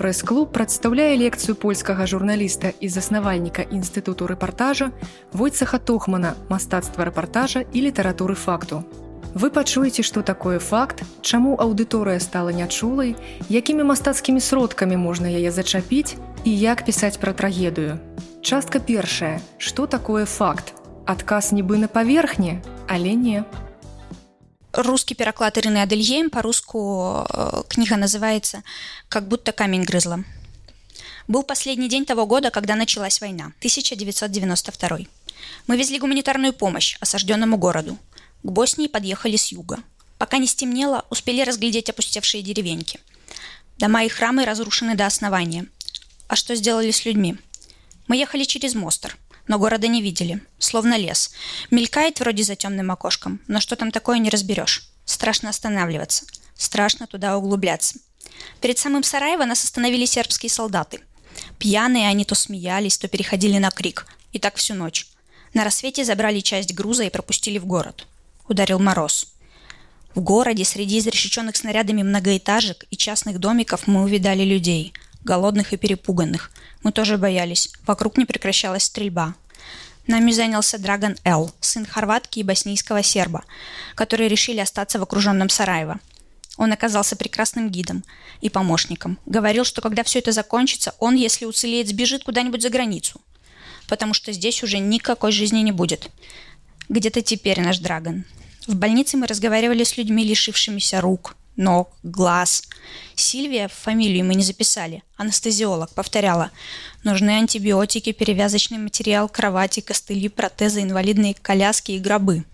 прэс-клуб прадстаўляе лекцыю польскага журналіста і заснавальніка інстытуту рэпартажа войцаха тохмана мастацтва рэпартажа і літаратуры факту. Вы пачуеце, што такое факт, чаму аўдыторыя стала нячулай, якімі мастацкімі сродкамі можна яе зачапіць і як пісаць пра трагедыю. Частка першая, што такое факт? Адказ нібы на паверхні, але не русский переклад Ирины Адельем по-русски э, книга называется «Как будто камень грызла». Был последний день того года, когда началась война, 1992. Мы везли гуманитарную помощь осажденному городу. К Боснии подъехали с юга. Пока не стемнело, успели разглядеть опустевшие деревеньки. Дома и храмы разрушены до основания. А что сделали с людьми? Мы ехали через Мостер – но города не видели. Словно лес. Мелькает вроде за темным окошком, но что там такое не разберешь. Страшно останавливаться. Страшно туда углубляться. Перед самым Сараево нас остановили сербские солдаты. Пьяные они то смеялись, то переходили на крик. И так всю ночь. На рассвете забрали часть груза и пропустили в город. Ударил мороз. В городе среди изрешеченных снарядами многоэтажек и частных домиков мы увидали людей – голодных и перепуганных. Мы тоже боялись. Вокруг не прекращалась стрельба. Нами занялся Драгон Эл, сын хорватки и боснийского серба, которые решили остаться в окруженном Сараево. Он оказался прекрасным гидом и помощником. Говорил, что когда все это закончится, он, если уцелеет, сбежит куда-нибудь за границу. Потому что здесь уже никакой жизни не будет. Где-то теперь наш Драгон. В больнице мы разговаривали с людьми, лишившимися рук, ног, глаз. Сильвия, фамилию мы не записали. Анестезиолог повторяла. Нужны антибиотики, перевязочный материал, кровати, костыли, протезы, инвалидные коляски и гробы.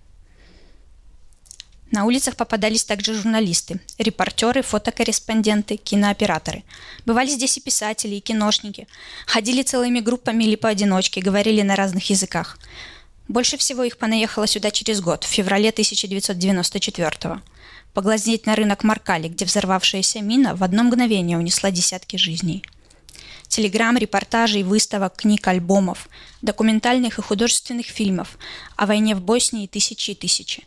На улицах попадались также журналисты, репортеры, фотокорреспонденты, кинооператоры. Бывали здесь и писатели, и киношники. Ходили целыми группами или поодиночке, говорили на разных языках. Больше всего их понаехало сюда через год, в феврале 1994 года поглазеть на рынок Маркали, где взорвавшаяся мина в одно мгновение унесла десятки жизней. Телеграмм, репортажей, выставок, книг, альбомов, документальных и художественных фильмов о войне в Боснии тысячи и тысячи.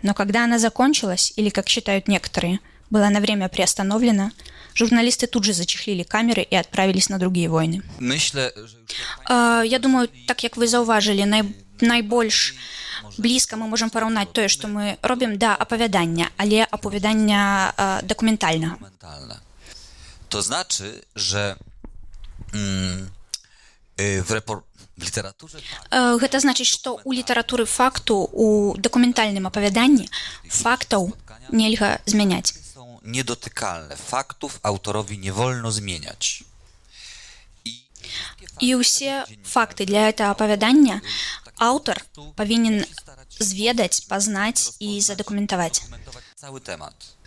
Но когда она закончилась, или, как считают некоторые, была на время приостановлена, журналисты тут же зачехлили камеры и отправились на другие войны. Że... Я думаю, так как вы зауважили, най... найбольш блізка мы можам параўнаць тое што мы робім да апавядання але апавядання to znaczy że mm, w, repor- w literaturze гэта значыць што у літаратуры факту у дакументальным апавяданні фактаў нельга змяняць niedotykalne. Faktów autorowi nie wolno zmieniać. І ўсе факты для этого апавядання аўтар павінен зведаць пазнаць і задакументаваць cały temat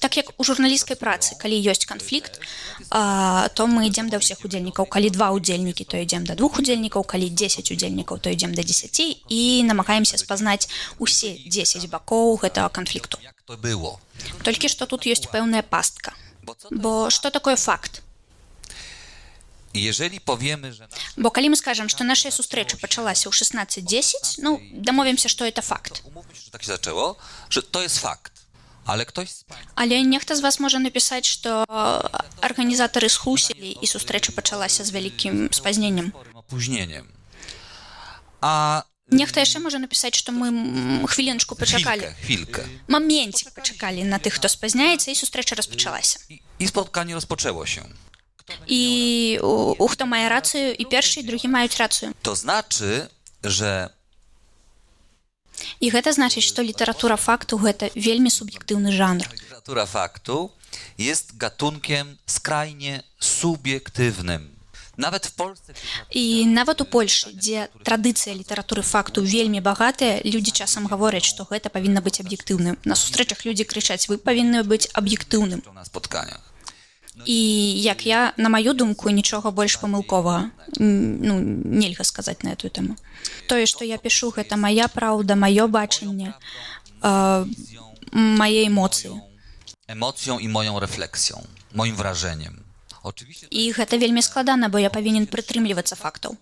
так як у журналісцкай працы калі ёсць канфлікт то мы ідзем да ўсіх удзельнікаў калі два удзельнікі то ідзем да двух удзельнікаў калі 10 удзельнікаў то ідзем да 10 і намагаемся спазнаць усе 10 бакоў гэтага канфлікту было толькі што тут ёсць пэўная пастка бо што такое факт Jeżeli powiemy, że... Bo kali my skażem, że nasza sustrecza zaczęła się o 16.10, no, domowiem się, że to fakt. Umówmy się, że tak się zaczęło, że to jest fakt. Ale ktoś z Ale niech z was może napisać, że organizatorzy schusili i sustrecza zaczęła się z wielkim spóźnieniem. Opóźnieniem. A Niech to jeszcze może napisać, że my chwileczkę poczekali. Chwilkę, chwilkę. Momencik poczekali na tych, kto spóźniaється, i sustrecza rozpoczęła się. I, I у, у хто має рацію, і перший, і другі мають рацію. To znaczy, że І гэта значыць, што літаратура факту гэта вельмі суб'ектыўны жанр. literatura faktu jest gatunkiem skrajnie subiektywnym. Nawet w Polsce. І нават у Польшы, дзе традыцыя літаратуры факту вельмі багатая, людзі часам гавораць, што гэта павінна быць аб'ектыўным. На сустрэчах людзі крычаць, вы павінны быць аб'ектыўным. na spotkaniach. І як я на маю думку нічога больш памылковага ну, нельга сказаць на эту тэму тое што я пішу гэта моя праўда маё бачанне э, мае эмоцыі i moją refleksją, moim wrażeniem. Oczywiście і гэта вельмі складана бо я павінен прытрымлівацца фактаў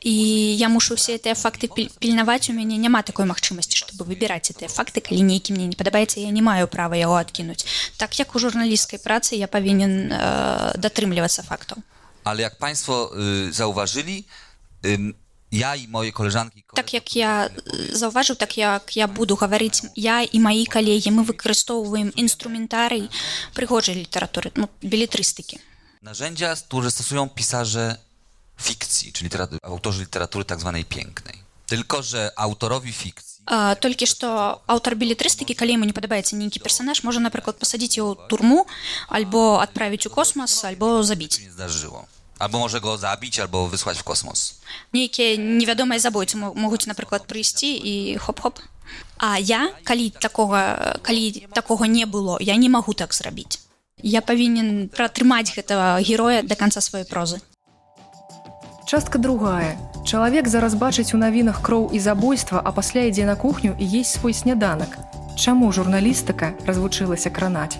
і я мушу все гэтыя факты пільнаваць у мяне няма такой магчымасці чтобы выбіраць гэтыя факты калі нейкі мне не падабаецца я не маю права яго адкінуць так як у журналісцкай працы я павінен э, датрымлівацца фактаў ale jak Państwo y, zauważyli, y, ja i moje koleżanki. Tak jak ja zauważył, tak jak ja буду говорить, я и мои коллеги, мы выкарыстоўваем инструментарий прыгожай літаратуры, ну, билетристики. Narzędzia, które stosują pisarze fikcji, czyli literatury, autorzy literatury tak zwanej pięknej. Tylko, że autorowi fikcji А, толькі што аўтар білетрыстыкі калі ему не падабаецца нейкі персанаж можа напрыклад пасадзіць яго турму альбо адправіць у космас альбо забіць nie zdarzyło. Albo może go zabić, albo wysłać w kosmos. нейкія невядомыя забойцы мо- могуць напрыклад прыйсці і хоп-хоп А я калі такога калі такога не было я не магу так зрабіць я павінен пратрымаць гэтага героя до конца сваёй прозы Частка другая. Чалавек зараз бачыць у навінах кроў і забойства, а пасля ідзе на кухню і есть свой сняданак. Чаму журналістыка развучылася кранаць?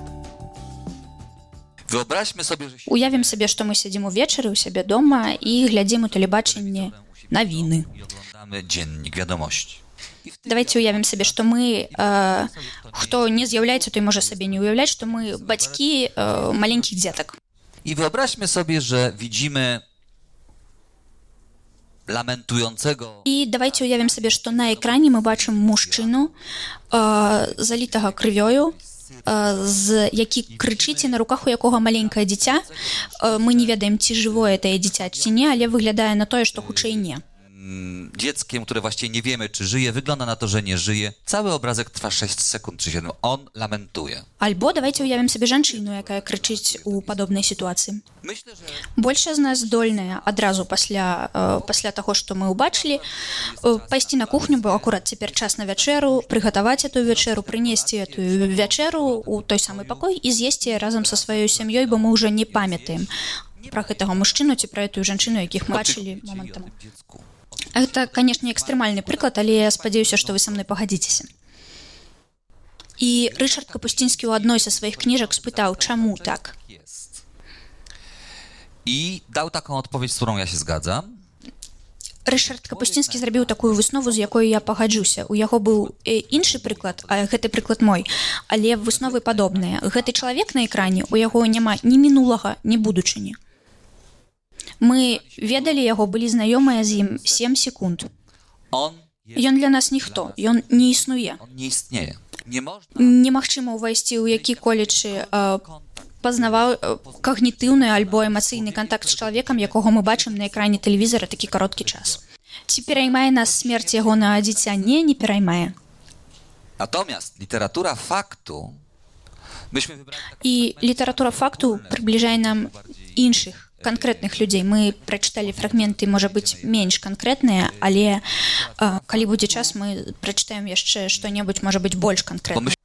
Wyobraźmy sobie, że уявім сабе што мы сядзім увечары у сябе дома і глядзім у тэлебачанне навіны i oglądamy dziennik wiadomości. давайте уявім сабе што мы э, хто не з'яўляецца той можа сабе не уяўляць што мы бацькі э, маленькіх дзетак I wyobraźmy sobie, że widzimy lamentującego і давайте уявім сабе што на экране мы бачым мужчыну э, залітага крывёю э, з які крычыце на руках у якога маленькае дзіця э, мы не ведаем ці жывое тае дзіця ці не але выглядае на тое што хутчэй не mm, dzieckiem, które właściwie nie wiemy, czy żyje, wygląda na to, że nie żyje. Cały obrazek trwa 6 sekund czy 7. On lamentuje. альбо давайте уявім сабе жанчыну якая крычыць у падобнай сітуацыі Myślę, że большая з нас здольная адразу пасля э, пасля таго што мы ўбачылі э, пайсці на кухню бо акурат цяпер час на вячэру прыгатаваць эту вячэру прынесці эту вячэру у той самы пакой і з'есці разам са сваёй сям'ёй бо мы ўжо не памятаем пра гэтага мужчыну ці пра этую жанчыну якіх мы бачылі момантам. Гэта канешне экстрэмальны прыклад але я спадзяюся што вы са мной пагадзіцеся і рышард капусцінскі ў адной са сваіх кніжак спытаў чаму так. I dał taką odpowiedź, z którą ja się zgadzam. Рышард Капусцінскі зрабіў такую выснову, з якой я пагаджуся. У яго быў э, іншы прыклад, а гэты прыклад мой, але высновы падобныя. Гэты чалавек на экране у яго няма ні мінулага, ні будучыні. Мы ведалі яго, былі знаёмыя з ім 7 секунд. Ён для нас ніхто, ён не існуе. Nie można. Немагчыма ўвайсці ў які коледжы э, пазнаваў э, кагнітыўны альбо эмацыйны кантакт з чалавекам, якога мы бачым на экране тэлевізара такі кароткі час. Ці пераймае нас смерць ягонага дзіця не не пераймае. Myśmy wybrali taką І літаратура факту прыбліжае нам іншых канкрэтных людзей. Мы прачыталі фрагменты, можа быць, менш канкрэтныя, але э, калі будзе час, мы прачытаем яшчэ што-небудзь можа быць больш канкрэтна. pomyśl...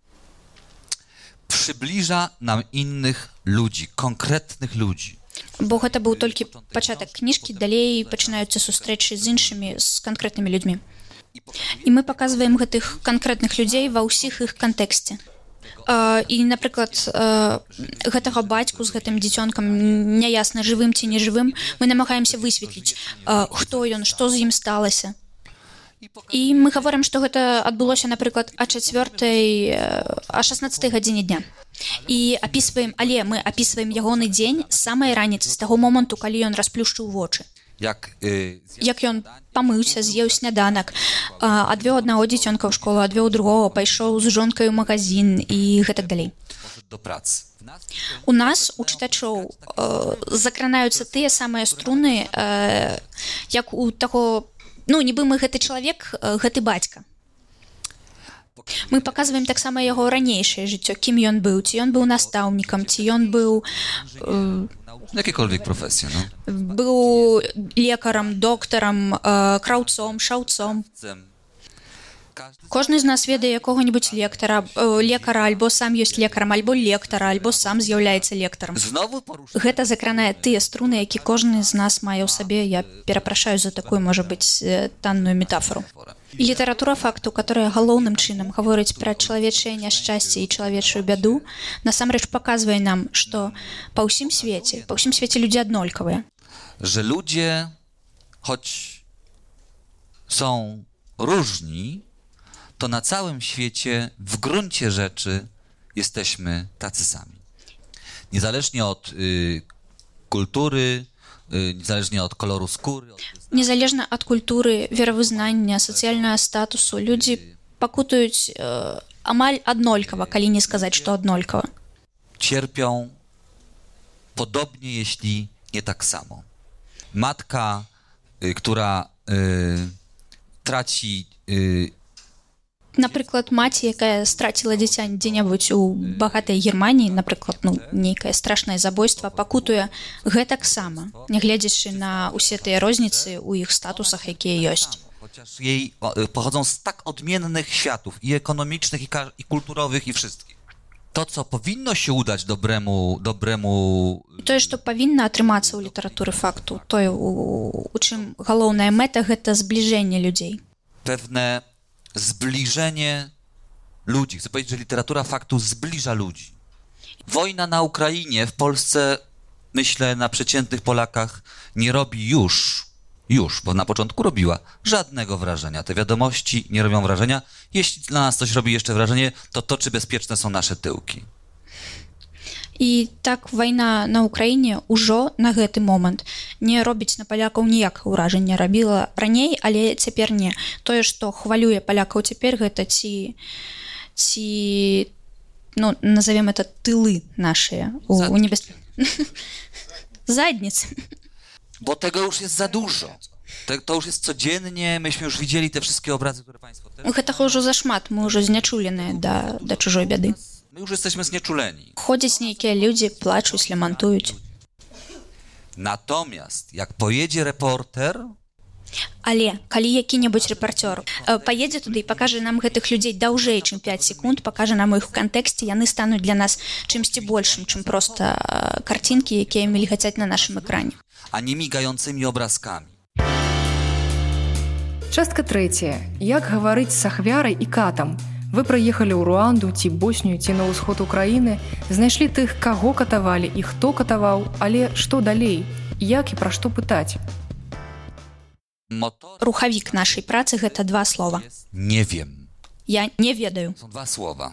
przybliża nam innych ludzi, konkretnych ludzi. Бо гэта быў толькі пачатак кніжкі, далей пачынаюцца сустрэчы з іншымі з канкрэтнымі людзьмі. І мы паказваем гэтых канкрэтных людзей ва ўсіх іх кантэксце. Uh, і напрыклад uh, гэтага бацьку з гэтым дзіцёнкам няясна жывым ці нежывым мы намагаемся высветліць uh, хто ён што з ім сталася. І мы гаворым што гэта адбылося напрыклад а чацвёртай а 16 гадзіне дня. І апісваем але мы апісваем ягоны дзень самай раніцы з таго моманту калі ён расплюшчыў вочы Jak y, як ён памыўся з'еў сняданак. адвёў аднаго дзіцёнка ў школу адвёў другого пайшоў з жонкай у магазин і гэтак далей. W nas у нас у чытачоў э, закранаюцца тыя самыя струны э, як у таго ну нібы мы гэты чалавек э, гэты бацька мы паказваем таксама яго ранейшае жыццё кім ён быў ці ён быў настаўнікам ці ён быў э, jakiekolwiek profesje, no. быў лекарам доктарам э, краўцом шаўцом кожны з нас ведае якога-нибудь лектара э, лекара альбо сам ёсць лекарам альбо лектара альбо сам з'яўляецца лектарам гэта закранае тыя струны які кожны з нас мае ў сабе. Я перапрашаю за такую можа быць э, танную метафору і літаратура факту которая галоўным чынам гаворыць пра чалавечае няшчасце і чалавечую бяду насамрэч паказвае нам што па ўсім свеце па ўсім свеце людзі аднолькавыя że ludzie choć są różni, to na całym świecie w gruncie rzeczy jesteśmy tacy sami. Niezależnie od y, kultury, y, niezależnie od koloru skóry. Od... Незалежна ад культуры, веравызнання, сацыяльнага статусу, людзі пакутаюць э, амаль аднолькава, калі не сказаць, што аднолькава. Cierpią podobnie, jeśli nie tak samo. Matka, y, która y, traci y, Напрыклад, маці, якая страціла дзіця дзе-небудзь у багатай Геррманіі, напрыклад, ну, нейкае страшнае забойства пакутуе гэтаксама, нягледзячы на ўсе тыя розніцы ў іх статусах, якія ёсць. chociaż jej o, y, pochodzą z tak odmiennych światów i ekonomicznych, i, ka- i kulturowych, i wszystkich. To, co powinno się udać dobremu, dobremu І тое, што павінна атрымацца ў літаратуры факту, тое, у, у чым галоўная мэта гэта збліжэнне людзей. pewne zbliżenie ludzi. Chcę powiedzieć, że literatura faktu zbliża ludzi. Wojna na Ukrainie w Polsce, myślę, na przeciętnych Polakach nie robi już, już, bo na początku robiła, żadnego wrażenia. Te wiadomości nie robią wrażenia. Jeśli dla nas coś robi jeszcze wrażenie, to to, czy bezpieczne są nasze tyłki. І так вайна на ўкраіне ўжо на гэты момант не робіць на палякаў ніякае ўражання рабіла раней, але цяпер не. Тое, што хвалюе палякаў цяпер гэта ці ці ну, назовем это тылы нашыя у, у небес задніцы. Bo tego już jest za dużo. Te, to już jest codziennie, myśmy już widzieli te wszystkie obrazy, które Państwo też... Гэтага ўжо зашмат, мы ўжо знячуленыя да, да чужой бяды. My już jesteśmy znieczuleni. Ходзяць нейкія людзі, плачуць, лямантуюць. Natomiast jak pojedzie reporter, Але калі які-небудзь рэпарцёр э, паедзе туды і пакажа нам гэтых людзей даўжэй, чым 5 секунд, пакажа нам іх у кантэксце, яны стануць для нас чымсьці большым, чым проста э, карцінкі, якія мільгацяць на нашым экране. a nie migającymi obrazkami. Частка трэцяя. Як гаварыць з ахвярай і катам? Вы прыехалі ў Руанду ці Босню ці на ўсход Украіны, знайшлі тых, каго катавалі і хто катаваў, але што далей? Як і пра што пытаць? Motor Рухавік нашай працы гэта два слова. nie wiem. Я не ведаю. Są dwa słowa.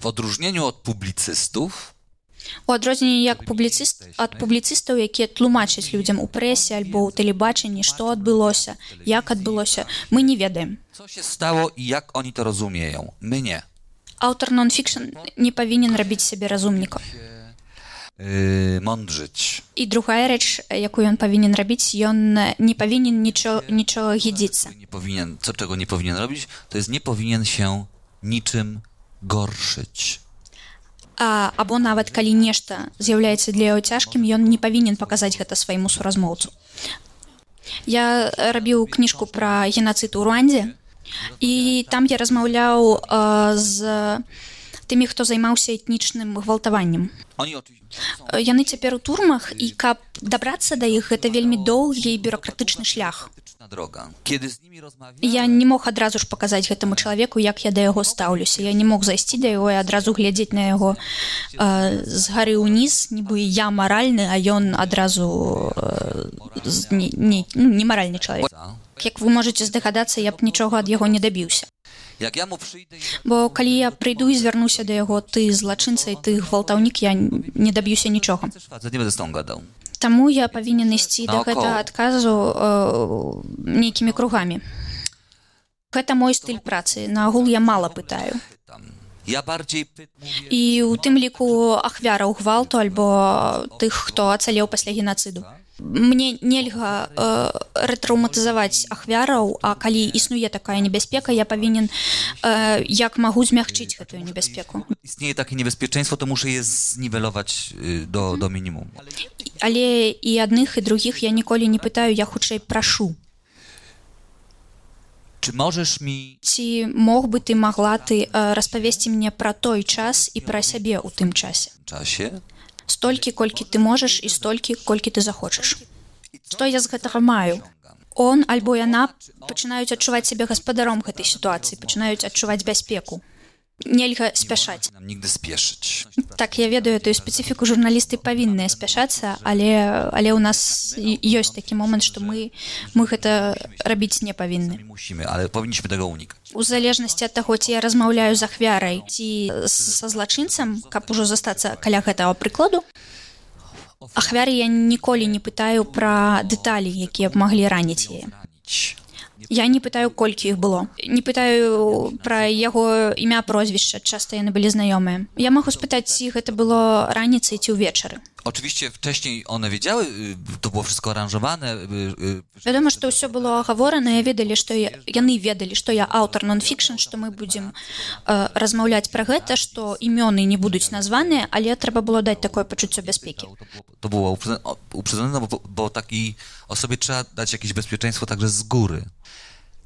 W odróżnieniu od publicystów, У адрозненне як публіцыст ад публіцыстаў, якія тлумачаць людзям у прэсе альбо ў тэлебачанні, што адбылося, як адбылося, мы не ведаем. co się stało i jak oni to rozumieją. My nie. Аўтар нон-фікшн не павінен рабіць сябе разумнікам. Yy, mądrzyć. І другая рэч, якую ён павінен рабіць, ён не павінен нічого, нічого гідзіцца. Nie powinien, co czego nie powinien robić, to jest nie powinien się niczym gorszyć. А, або нават калі нешта з'яўляецца для яго цяжкім, ён не павінен паказаць гэта свайму суразмоўцу. Я рабіў кніжку пра генацыд у Руандзе і там я размаўляў э, з тымі, хто займаўся этнічным гвалтаваннем. Яны цяпер у турмах і каб дабрацца да іх гэта вельмі доўгі і бюракратычны шлях. Я не мог адразу ж паказаць гэтаму чалавеку, як я да яго стаўлюся. Я не мог зайсці да яго і адразу глядзець на яго э, з гары ўніз, нібы я маральны, а ён адразу э, не, не, ну, не маральны чалавек. Як вы можете здагадацца, я б нічога ад яго не дабіўся. Mu przyjdę i Бо калі я прыйду і звярнуся да яго ты злачынца і ты гвалтаўнік, я не даб'юся нічога. Таму я павінен ісці да гэтага адказу э, нейкімі кругамі. Гэта мой стыль працы. Наагул я мала пытаю. Py... mówię, І у тым ліку ахвяраў гвалту альбо тых, хто ацалеў пасля генацыду. Мне нельга э, рэтраўматызаваць ахвяраў, а калі існуе такая небяспека, я павінен э, як магу змягчыць гэтую небяспеку. istnieje takie niebezpieczeństwo, to muszę je zniwelować y, do, do minimum. Але і адных і другіх я ніколі не пытаю, я хутчэй прашу. Czy możesz mi Ці мог бы ты магла ты э, распавесці мне пра той час і пра сябе ў тым часе. w czasie Столькі, колькі ты можаш і столькі, колькі ты захочаш. Што я з гэтага маю? Он альбо яна пачынаюць адчуваць сябе гаспадаром гэтай сітуацыі, пачынаюць адчуваць бяспеку. Нельга спяшаць Нам нігdy спешыць. так я ведаю тую спецыфіку журналісты павінныя спяшацца але але ў нас ёсць такі момант што мы мы гэта рабіць не павінны powinniśmy tego unikać. у залежнасці ад таго ці я размаўляю з ахвярай ці са злачынцам каб ужо застацца каля гэтага прыкладу ахвяры я ніколі не пытаю пра дэталі якія б маглі раніць яе. я не пытаю колькі іх было не пытаю пра яго імя прозвішча часта яны былі знаёмыя я магу спытаць ці гэта было раніцай ці ўвечары Oczywiście wcześniej one wiedziały, y, to było wszystko aranżowane. y, y, вядома што ўсё было агаворана я ведалі што я, яны ведалі што я аўтар нон-фікшн што мы будзем э, размаўляць пра гэта што імёны не будуць названыя але трэба было даць такое пачуццё бяспекі To było, to było uprzedze- o- uprzedzone, no bo, bo takiej osobie trzeba dać jakieś bezpieczeństwo także z góry.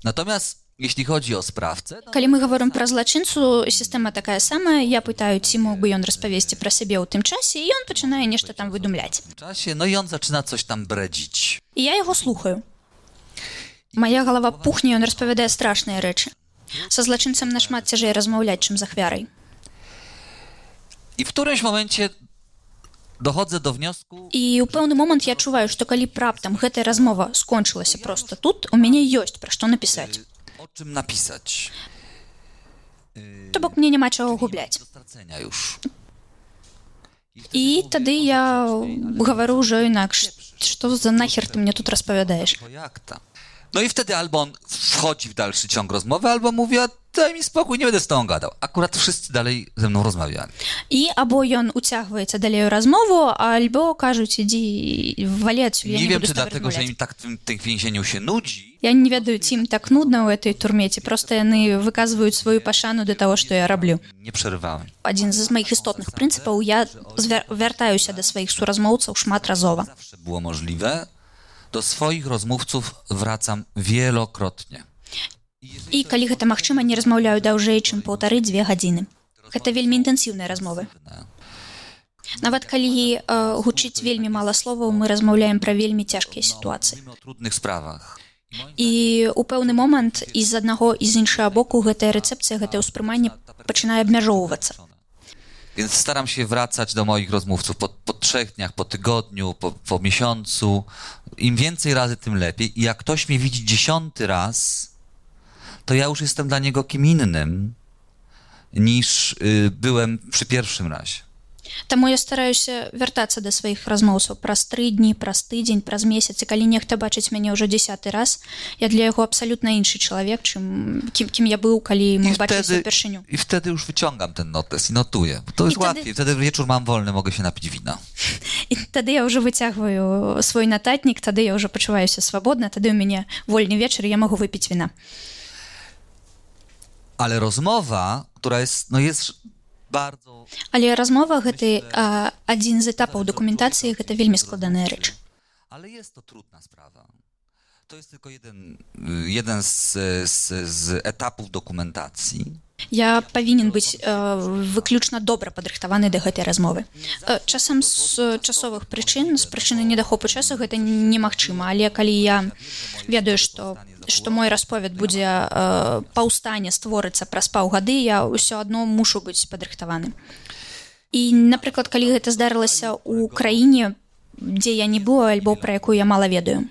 Natomiast jeśli chodzi o sprawcę, no, калі мы гаворым пра злачынцу сістэма такая самая я пытаю ці мог бы ён распавесці пра сябе ў тым часе і ён пачынае нешта там выдумляць w czasie, no i on zaczyna coś tam bredzić. і я яго слухаю Мая галава пухне ён распавядае страшныя рэчы са злачынцам нашмат цяжэй размаўляць чым з ахвярай I w którymś momencie dochodzę do wniosku, і ў пэўны момант я адчуваю што калі б раптам гэтая размова скончылася проста тут у мяне ёсць пра што напісаць o czym napisać. то бок мне няма чаго губляць Do stracenia już. і тады я гавару ўжо інакш што за нахер ты мне тут распавядаеш Bo jak tam? No i wtedy albo on wchodzi w dalszy ciąg rozmowy, albo mówi, a daj mi spokój, nie będę z tobą gadał. Akurat wszyscy dalej ze mną rozmawiali. і або ён уцягваецца далей у размову альбо кажуць ідзі валі адсюль я Nie не wiem, буду czy з тобой dlatego, że размаўляць. im tak w tym, tym więzieniu się nudzi, Я не ведаю ці ім так нудна ў этой турме ці проста яны выказваюць сваю пашану да таго што я раблю nie przerywałem. адзін з маіх істотных прынцыпаў я звяр- вяртаюся да сваіх суразмоўцаў шмат разова Zawsze było możliwe. Do swoich rozmówców wracam wielokrotnie. І калі гэта магчыма не размаўляю даўжэй чым паўтары дзве гадзіны гэта вельмі інтэнсіўныя размовы нават калі э, гучыць вельмі мала словаў мы размаўляем пра вельмі цяжкія сітуацыі trudnych sprawach. і у пэўны момант і з аднаго і з іншага боку гэтая рэцэпцыя гэтае ўспрыманне пачынае абмяжоўвацца Więc staram się wracać do moich rozmówców po, po trzech dniach, po tygodniu, po, po miesiącu. Im więcej razy, tym lepiej. I jak ktoś mnie widzi dziesiąty raz, to ja już jestem dla niego kim innym niż y, byłem przy pierwszym razie. Таму я стараюся вяртацца да сваіх размоўцаў праз тры дні праз тыдзень праз месяц і калі нехта бачыць мяне ўжо дзясяты раз я для яго абсалютна іншы чалавек чым кім, кім я быў калі мы I бачыліся wtedy, упершыню I wtedy już wyciągam ten notes i notuję. Bo to jest wtedy- łatwiej. Wtedy wieczór mam wolny, mogę się napić wina. і тады я ўжо выцягваю свой нататнік тады я ўжо пачуваюся свабодна тады у мяне вольны вечар я магу выпіць віна Ale rozmowa, która jest, no jest bardzo але размова гэты а, адзін з этапаў дакументацыі гэта вельмі складаная рэч Ale jest to trudna sprawa. To jest tylko jeden, y, jeden z, z, z etapów dokumentacji. Я павінен быць э, выключна добра падрыхтаваны да гэтай размовы. Э, часам з часовых прычын з прычыны недахопу часу гэта немагчыма, але калі я ведаю, што што мой расповед будзе э, паўстане створыцца праз паўгады, я ўсё адно мушу быць падрыхтаваны. І напрыклад, калі гэта здарылася ў краіне, дзе я не была альбо пра якую я мала ведаю.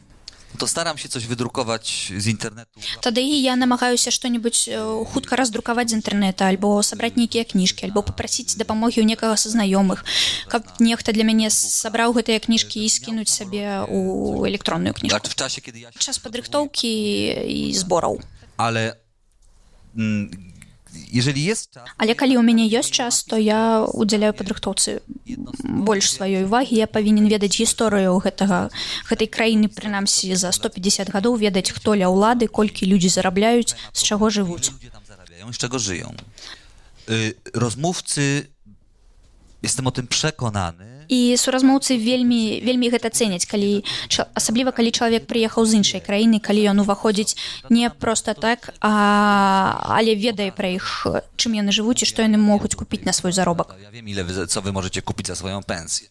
To staram się coś wydrukować z internetu. Тады я намагаюся што-небудзь хутка раздрукаваць з інтэрнэта альбо сабраць нейкія кніжкі альбо папрасіць дапамогі ў некага са знаёмых каб нехта для мяне сабраў гэтыя кніжкі і скінуць сабе ў электронную кніжку kiedy ja się... час падрыхтоўкі і збораў Ale mm, jeżeli jest czas, але калі ў мяне ёсць час то я уdzieляю падрыхтоўцы больш сваёй увагі я павінен ведаць гісторыю гэтага гэтай краіны прынамсі за 150 гадоў ведаць хто ля ўлады колькі людзі зарабляюць з чаго жывуць ludzie tam zarabiają i z czego żyją. Y, rozmówcy, jestem o tym przekonany, і суразмоўцы вельмі вельмі гэта цэняць калі асабліва калі чалавек прыехаў з іншай краіны калі ён уваходзіць не проста так а але ведае пра іх чым яны жывуць і што яны могуць купіць на свой заробак co wy możecie kupić za swoją pensję.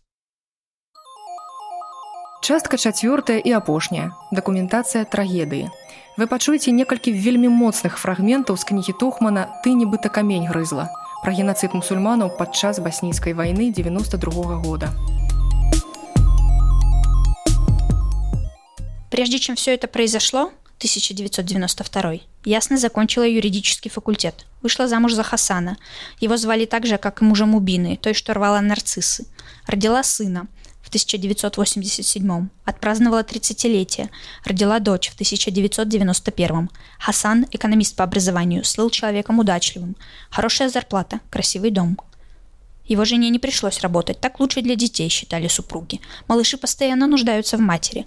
Частка чацвёртая і апошняя дакументацыя трагедыі. Вы пачуеце некалькі вельмі моцных фрагментаў з кнігі Тухмана ты нібыта камень грызла. Пра генацыд мусульманаў падчас баснійскай вайны 92 -го года. Прежде чем все это произошло, 1992 Ясно закончила юридический факультет. Вышла замуж за Хасана. Его звали так же, как и мужа Мубины, той, что рвала нарциссы. Родила сына в 1987 Отпраздновала 30-летие. Родила дочь в 1991 Хасан, экономист по образованию, слыл человеком удачливым. Хорошая зарплата, красивый дом. Его жене не пришлось работать, так лучше для детей, считали супруги. Малыши постоянно нуждаются в матери.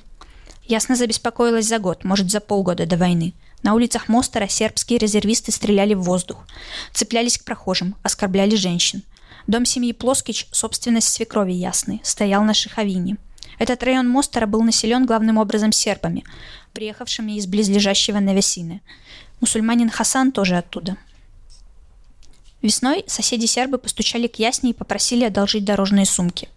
Ясно забеспокоилась за год, может, за полгода до войны – на улицах Мостера сербские резервисты стреляли в воздух, цеплялись к прохожим, оскорбляли женщин. Дом семьи Плоскич, собственность свекрови Ясны, стоял на Шиховине. Этот район Мостера был населен главным образом сербами, приехавшими из близлежащего Навесины. Мусульманин Хасан тоже оттуда. Весной соседи-сербы постучали к Ясне и попросили одолжить дорожные сумки.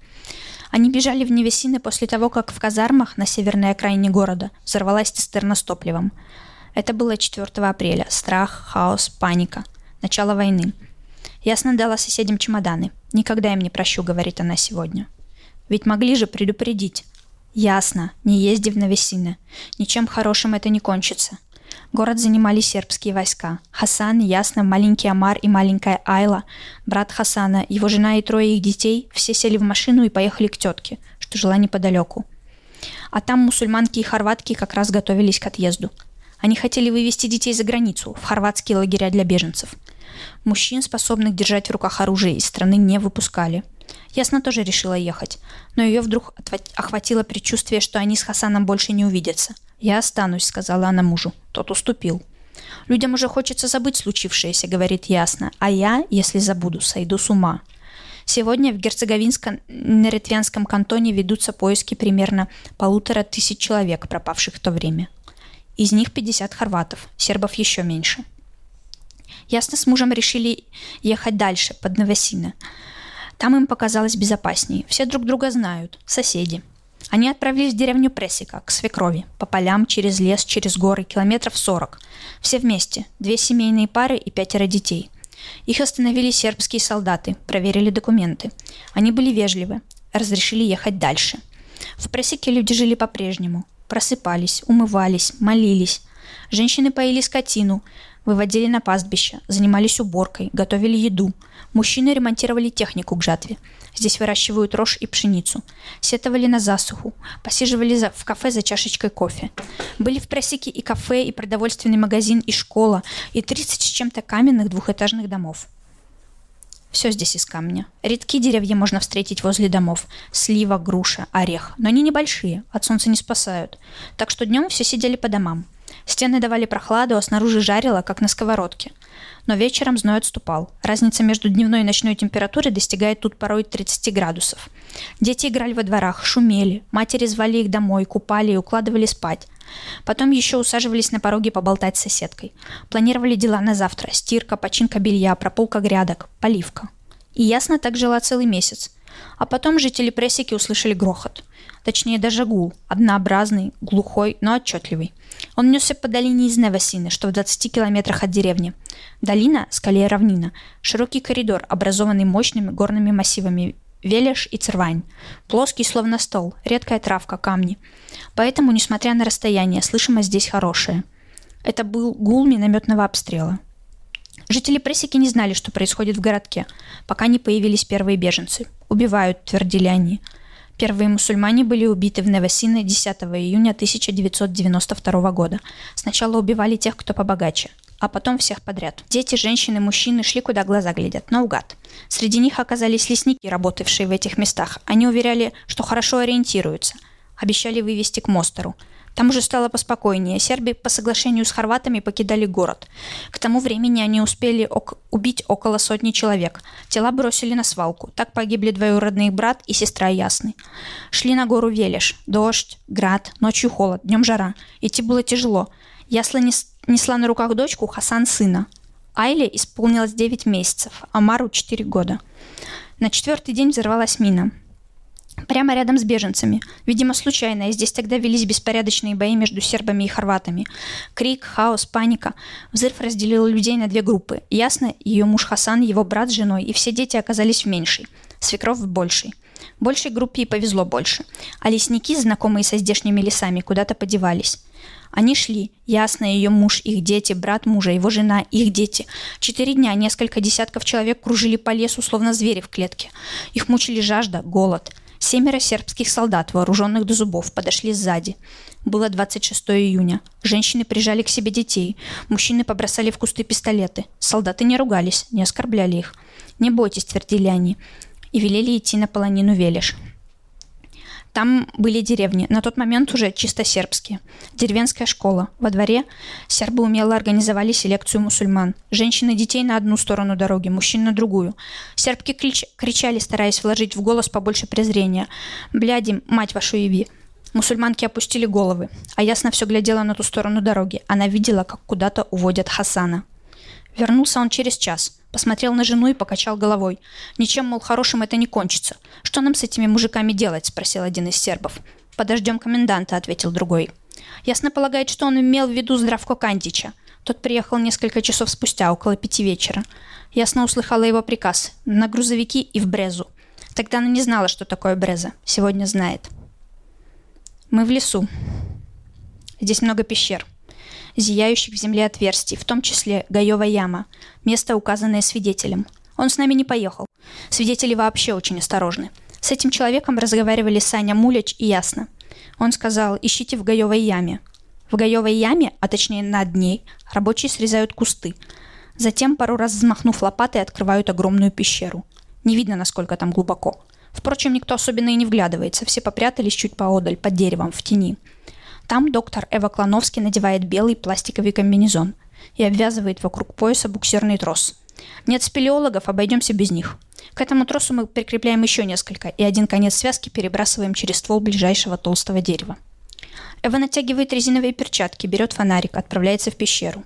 Они бежали в Невесины после того, как в казармах на северной окраине города взорвалась цистерна с топливом. Это было 4 апреля. Страх, хаос, паника. Начало войны. Ясно дала соседям чемоданы. Никогда им не прощу, говорит она сегодня. Ведь могли же предупредить. Ясно, не езди в Навесины. Ничем хорошим это не кончится. Город занимали сербские войска. Хасан, Ясно, маленький Амар и маленькая Айла, брат Хасана, его жена и трое их детей, все сели в машину и поехали к тетке, что жила неподалеку. А там мусульманки и хорватки как раз готовились к отъезду – они хотели вывести детей за границу, в хорватские лагеря для беженцев. Мужчин, способных держать в руках оружие, из страны не выпускали. Ясна тоже решила ехать, но ее вдруг охватило предчувствие, что они с Хасаном больше не увидятся. «Я останусь», — сказала она мужу. Тот уступил. «Людям уже хочется забыть случившееся», — говорит Ясно. «А я, если забуду, сойду с ума». Сегодня в Герцеговинско-Неретвянском кантоне ведутся поиски примерно полутора тысяч человек, пропавших в то время. Из них 50 хорватов, сербов еще меньше. Ясно с мужем решили ехать дальше, под Новосино. Там им показалось безопаснее. Все друг друга знают, соседи. Они отправились в деревню Пресика, к свекрови, по полям, через лес, через горы, километров 40. Все вместе, две семейные пары и пятеро детей. Их остановили сербские солдаты, проверили документы. Они были вежливы, разрешили ехать дальше. В Пресике люди жили по-прежнему. Просыпались, умывались, молились. Женщины поили скотину, выводили на пастбище, занимались уборкой, готовили еду. Мужчины ремонтировали технику к жатве. Здесь выращивают рожь и пшеницу. Сетовали на засуху. Посиживали за, в кафе за чашечкой кофе. Были в просеке и кафе, и продовольственный магазин, и школа, и 30 с чем-то каменных двухэтажных домов. Все здесь из камня. Редкие деревья можно встретить возле домов. Слива, груша, орех. Но они небольшие, от солнца не спасают. Так что днем все сидели по домам. Стены давали прохладу, а снаружи жарило, как на сковородке. Но вечером зной отступал. Разница между дневной и ночной температурой достигает тут порой 30 градусов. Дети играли во дворах, шумели. Матери звали их домой, купали и укладывали спать. Потом еще усаживались на пороге поболтать с соседкой. Планировали дела на завтра. Стирка, починка белья, прополка грядок, поливка. И ясно так жила целый месяц. А потом жители Прессики услышали грохот. Точнее, даже гул. Однообразный, глухой, но отчетливый. Он несся по долине из Невасины, что в 20 километрах от деревни. Долина, скорее равнина, широкий коридор, образованный мощными горными массивами Велеш и Цервань. Плоский, словно стол, редкая травка, камни. Поэтому, несмотря на расстояние, слышимость здесь хорошая. Это был гул минометного обстрела. Жители Пресики не знали, что происходит в городке, пока не появились первые беженцы. «Убивают», — твердили они. Первые мусульмане были убиты в Невасине 10 июня 1992 года. Сначала убивали тех, кто побогаче, а потом всех подряд. Дети, женщины, мужчины шли, куда глаза глядят, наугад. Среди них оказались лесники, работавшие в этих местах. Они уверяли, что хорошо ориентируются. Обещали вывести к Мостеру. Там уже стало поспокойнее. Сербы по соглашению с хорватами покидали город. К тому времени они успели ок- убить около сотни человек. Тела бросили на свалку. Так погибли двоюродный брат и сестра Ясны. Шли на гору Велеш. Дождь, град, ночью холод, днем жара. Идти было тяжело. Ясла не, несла на руках дочку Хасан сына. Айле исполнилось 9 месяцев, а Мару 4 года. На четвертый день взорвалась мина. Прямо рядом с беженцами. Видимо, случайно, и здесь тогда велись беспорядочные бои между сербами и хорватами. Крик, хаос, паника. Взрыв разделил людей на две группы. Ясно, ее муж Хасан, его брат с женой, и все дети оказались в меньшей. Свекров в большей. Большей группе и повезло больше. А лесники, знакомые со здешними лесами, куда-то подевались. Они шли. Ясно, ее муж, их дети, брат мужа, его жена, их дети. Четыре дня несколько десятков человек кружили по лесу, словно звери в клетке. Их мучили жажда, голод. Семеро сербских солдат, вооруженных до зубов, подошли сзади. Было 26 июня. Женщины прижали к себе детей. Мужчины побросали в кусты пистолеты. Солдаты не ругались, не оскорбляли их. «Не бойтесь», — твердили они. И велели идти на полонину Велиш. Там были деревни, на тот момент уже чисто сербские. Деревенская школа. Во дворе сербы умело организовали селекцию мусульман. Женщины детей на одну сторону дороги, мужчин на другую. Сербки крич- кричали, стараясь вложить в голос побольше презрения. «Бляди, мать вашу яви!» Мусульманки опустили головы, а ясно все глядела на ту сторону дороги. Она видела, как куда-то уводят Хасана. Вернулся он через час. Посмотрел на жену и покачал головой. «Ничем, мол, хорошим это не кончится. Что нам с этими мужиками делать?» – спросил один из сербов. «Подождем коменданта», – ответил другой. Ясно полагает, что он имел в виду Здравко Кандича. Тот приехал несколько часов спустя, около пяти вечера. Ясно услыхала его приказ – на грузовики и в Брезу. Тогда она не знала, что такое Бреза. Сегодня знает. Мы в лесу. Здесь много пещер зияющих в земле отверстий, в том числе Гаева яма, место, указанное свидетелем. Он с нами не поехал. Свидетели вообще очень осторожны. С этим человеком разговаривали Саня Мулич и Ясно. Он сказал, ищите в Гаевой яме. В Гаевой яме, а точнее над ней, рабочие срезают кусты. Затем, пару раз взмахнув лопатой, открывают огромную пещеру. Не видно, насколько там глубоко. Впрочем, никто особенно и не вглядывается. Все попрятались чуть поодаль, под деревом, в тени. Там доктор Эва Клановский надевает белый пластиковый комбинезон и обвязывает вокруг пояса буксирный трос. Нет спелеологов, обойдемся без них. К этому тросу мы прикрепляем еще несколько, и один конец связки перебрасываем через ствол ближайшего толстого дерева. Эва натягивает резиновые перчатки, берет фонарик, отправляется в пещеру.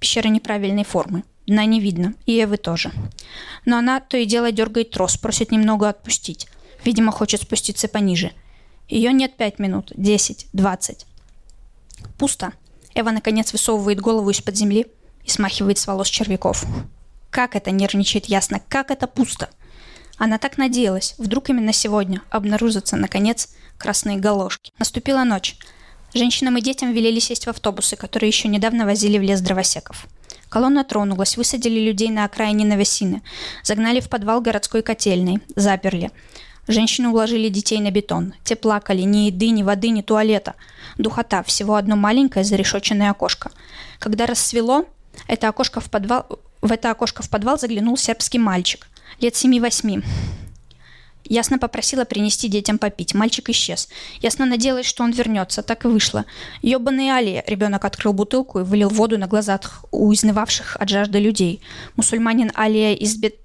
Пещера неправильной формы. Дна не видно, и Эвы тоже. Но она то и дело дергает трос, просит немного отпустить. Видимо, хочет спуститься пониже. Ее нет пять минут, десять, двадцать. Пусто. Эва, наконец, высовывает голову из-под земли и смахивает с волос червяков. Как это нервничает ясно, как это пусто. Она так надеялась, вдруг именно сегодня обнаружатся, наконец, красные галошки. Наступила ночь. Женщинам и детям велели сесть в автобусы, которые еще недавно возили в лес дровосеков. Колонна тронулась, высадили людей на окраине Новосины, загнали в подвал городской котельной, заперли. Женщины уложили детей на бетон. Те плакали. Ни еды, ни воды, ни туалета. Духота. Всего одно маленькое зарешоченное окошко. Когда рассвело, это окошко в подвал... в это окошко в подвал заглянул сербский мальчик. Лет семи-восьми. Ясно попросила принести детям попить. Мальчик исчез. Ясно надеялась, что он вернется. Так и вышло. Ёбаный Али. Ребенок открыл бутылку и вылил воду на глазах у изнывавших от жажды людей. Мусульманин Алия Избет...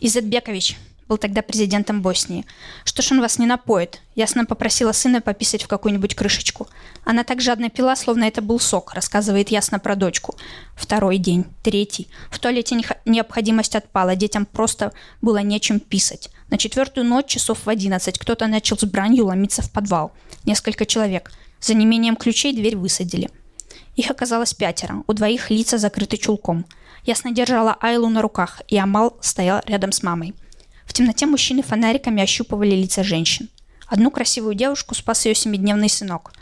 Изетбекович был тогда президентом Боснии. Что ж он вас не напоит? Ясно попросила сына пописать в какую-нибудь крышечку. Она так жадно пила, словно это был сок, рассказывает ясно про дочку. Второй день, третий. В туалете необходимость отпала, детям просто было нечем писать. На четвертую ночь, часов в одиннадцать, кто-то начал с бранью ломиться в подвал. Несколько человек. За неимением ключей дверь высадили. Их оказалось пятеро, у двоих лица закрыты чулком. Ясно держала Айлу на руках, и Амал стоял рядом с мамой. Темноте мужчины фонариками ощупывали лица женщин. Одну красивую девушку спас ее семидневный сынок.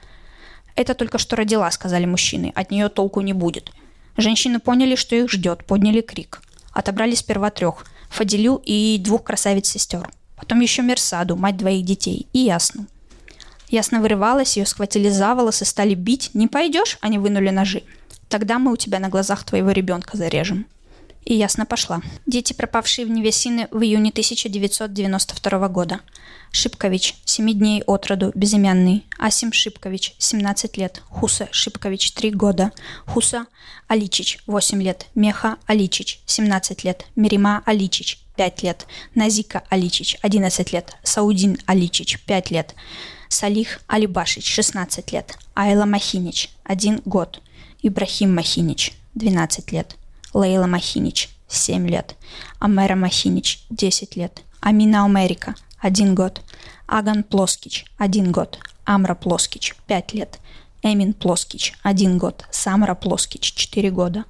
«Это только что родила», — сказали мужчины. «От нее толку не будет». Женщины поняли, что их ждет, подняли крик. Отобрали сперва трех — Фаделю и двух красавиц-сестер. Потом еще Мерсаду, мать двоих детей, и Ясну. Ясно вырывалась, ее схватили за волосы, стали бить. «Не пойдешь?» — они вынули ножи. «Тогда мы у тебя на глазах твоего ребенка зарежем». И ясно пошла. Дети, пропавшие в Невесины в июне 1992 года. Шипкович, 7 дней от роду, безымянный. Асим Шипкович, 17 лет. Хуса Шипкович, 3 года. Хуса Аличич, 8 лет. Меха Аличич, 17 лет. Мирима Аличич, 5 лет. Назика Аличич, 11 лет. Саудин Аличич, 5 лет. Салих Алибашич, 16 лет. Айла Махинич, 1 год. Ибрахим Махинич, 12 лет. Лейла Махинич, 7 лет. Амера Махинич, 10 лет. Амина Америка, 1 год. Аган Плоскич – 1 год. Амра Плоскич – 5 лет. Эмин Плоскич – 1 год. Самара Плоскич – 4 года.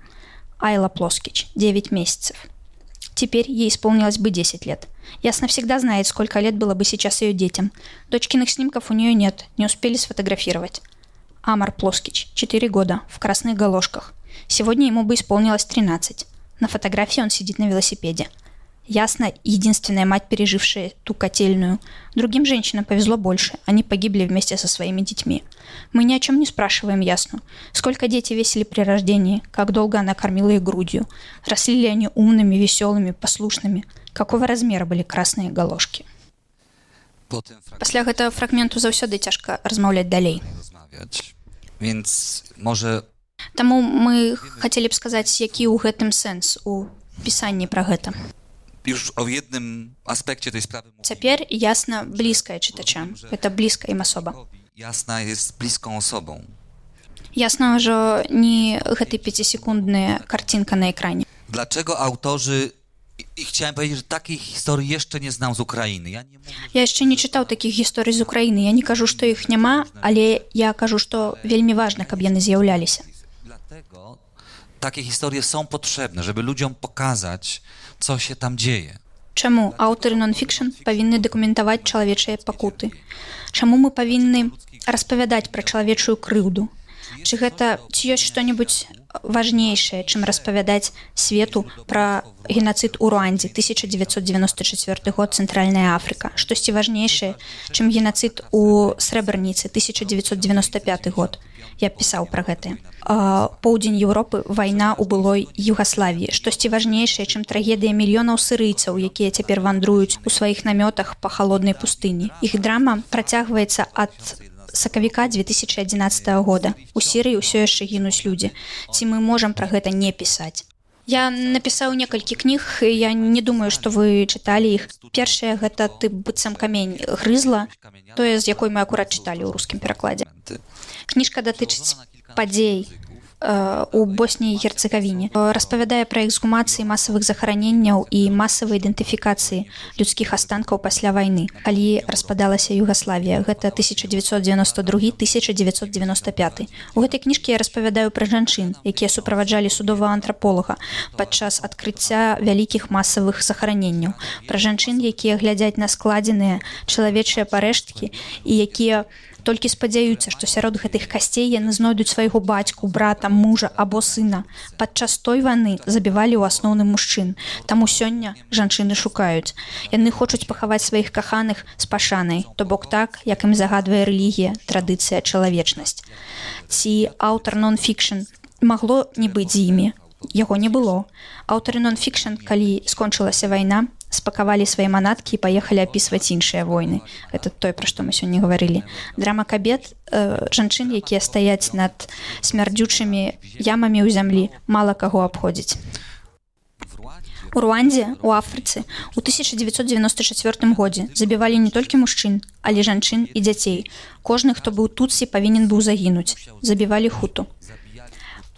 Айла Плоскич – 9 месяцев. Теперь ей исполнилось бы 10 лет. Ясно всегда знает, сколько лет было бы сейчас ее детям. Дочкиных снимков у нее нет, не успели сфотографировать. Амар Плоскич, 4 года, в красных галошках. Сегодня ему бы исполнилось 13. На фотографии он сидит на велосипеде. Ясно, единственная мать, пережившая ту котельную. Другим женщинам повезло больше. Они погибли вместе со своими детьми. Мы ни о чем не спрашиваем Ясну. Сколько дети весили при рождении? Как долго она кормила их грудью? Росли ли они умными, веселыми, послушными? Какого размера были красные галошки? Пасля гэтага фрагменту заўсёды цяжка размаўляць далей. Więc może Таму мы хацелі б сказаць, які ў гэтым сэнс у пісанні пра гэта. już o jednym aspekcie tej sprawy mówimy. Цяпер ясна блізкая чытачам. Гэта блізка ім асоба. Jasna jest bliską osobą. Ясна ўжо не гэтай пяцісекундная карцінка на экране. Dlaczego autorzy i- i chciałem powiedzieć, że takiej historii jeszcze nie znam z Ukrainy. Ja nie mówię, Я яшчэ не чытаў такіх гісторый з Украіны. Я не кажу, што іх няма, але я кажу, што вельмі важна, каб яны з'яўляліся. dlatego takie historie są potrzebne, żeby ludziom pokazać, co się tam dzieje. Чаму аўтары нон-фікшн павінны дакументаваць чалавечыя пакуты? Чаму мы павінны распавядаць пра чалавечую крыўду? Ці гэта ці ёсць што-небудзь важнейшае, чым распавядаць свету пра генацыд у Руандзе 1994 год цэнтральная Афрыка, штосьці важнейшае, чым генацыд у срэбарніцы 1995 год. Я пісаў пра гэта. Поўдзень Еўропы вайна ў былой Югаславіі, штосьці важнейшае, чым трагедыя мільёнаў сырыйцаў, якія цяпер вандруюць у сваіх намётах па халоднай пустыні. Іх драма працягваецца ад сакавіка 2011 года. У серыі ўсё яшчэ гінуць людзі. Ці мы можам пра гэта не пісаць? Я напісаў некалькі кніг, і я не думаю, што вы чыталі іх. Першае гэта ты быццам камень грызла, тое, з якой мы акурат чыталі ў рускім перакладзе. Кніжка датычыць падзей э, У Герцегавіне. Э, Распавядае пра эксгумацыі масавых захараненняў і масавай ідэнтыфікацыі людскіх астанкаў пасля вайны. Калі распадалася Югаславія, гэта 1992-1995. У гэтай кніжкі я распавядаю пра жанчын, якія суправаджалі судовага антраполага падчас адкрыцця вялікіх масавых захараненняў. Пра жанчын, якія глядзяць на складзеныя чалавечыя парэшткі і якія толькі спадзяюцца, што сярод гэтых касцей яны знойдуць свайго бацьку, брата, мужа або сына. Падчас той ваны забівалі ў асноўным мужчын. Таму сёння жанчыны шукаюць. Яны хочуць пахаваць сваіх каханых з пашанай, то бок так, як ім загадвае рэлігія, традыцыя, чалавечнасць. Ці аўтар нон-фікшн магло не быць з імі. Яго не было. Аўтары нон-фікшн, калі скончылася вайна, спакавалі свае манаткі і паехалі апісваць іншыя войны. Это тое, пра што мы сёння гаварылі. Драма кабет э, жанчын, якія стаяць над смярдзючымі ямамі ў зямлі, мала каго абходзіць. У Руандзе, у Афрыцы у 1994 годзе забівалі не толькі мужчын, але жанчын і дзяцей. Кожны, хто быў тутсі, павінен быў загінуць. Забівалі хуту.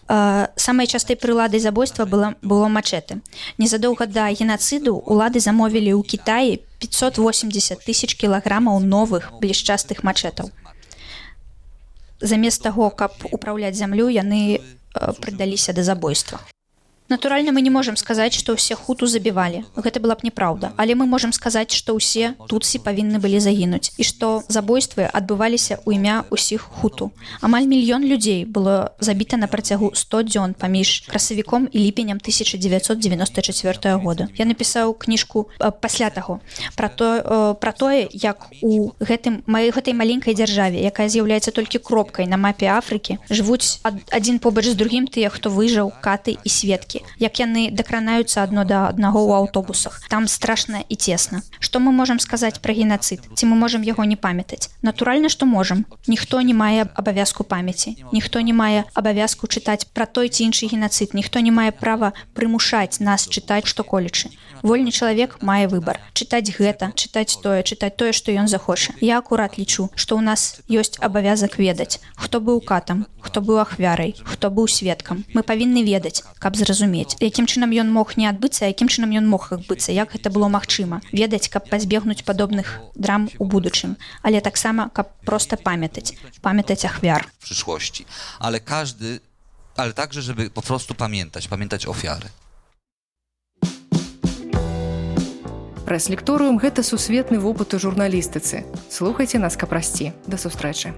Э, самай частай прыладай забойства было, было мачэты. Незадоўга да генацыду улады замовілі ў Кітаі 580 тысяч кілаграмаў новых блішчастых мачэтаў. Замест таго, каб упраўляць зямлю, яны э, прыдаліся да забойства. Натуральна, мы не можам сказаць, што ўсе хуту забівалі. Гэта была б неправда, але мы можам сказаць, што ўсе тутсі павінны былі загінуць і што забойствы адбываліся ў імя ўсіх хуту. Амаль мільён людзей было забіта на працягу 100 дзён паміж красавіком і ліпенем 1994 года. Я напісаў кніжку э, пасля таго пра то э, пра тое, як у гэтым маёй гэтай маленькай дзяржаве, якая з'яўляецца толькі кропкай на мапе Афрыкі, жывуць ад, адзін побач з другім тыя, хто выжыў каты і светкі Палеткі як яны дакранаюцца адно да аднаго ў аўтобусах. Там страшна і цесна. Што мы можам сказаць пра генацыд? Ці мы можам яго не памятаць? Натуральна што можам. Ніхто не мае абавязку памяці. Ніхто не мае абавязку чытаць пра той ці іншы генацыд. Ніхто не мае права прымушаць нас чытаць што колечы. Вольны чалавек мае выбар. Чытаць гэта чытаць тое чытаць тое што ён захоча. Я акурат лічу што ў нас ёсць абавязак ведаць хто быў катам хто быў ахвярай хто быў сведкам. Мы павінны ведаць каб зразумець зразумець якім чынам ён мог не адбыцца якім чынам ён мог адбыцца як гэта было магчыма ведаць каб пазбегнуць падобных драм у будучым але таксама каб просто памятаць памятаць ахвяр w przyszłości, ale każdy, ale także, żeby po prostu pamiętać, pamiętać ofiary. Прэс-лекторыум гэта сусветны вопыт у журналістыцы. Слухайце нас капрасці. Да сустрэчы.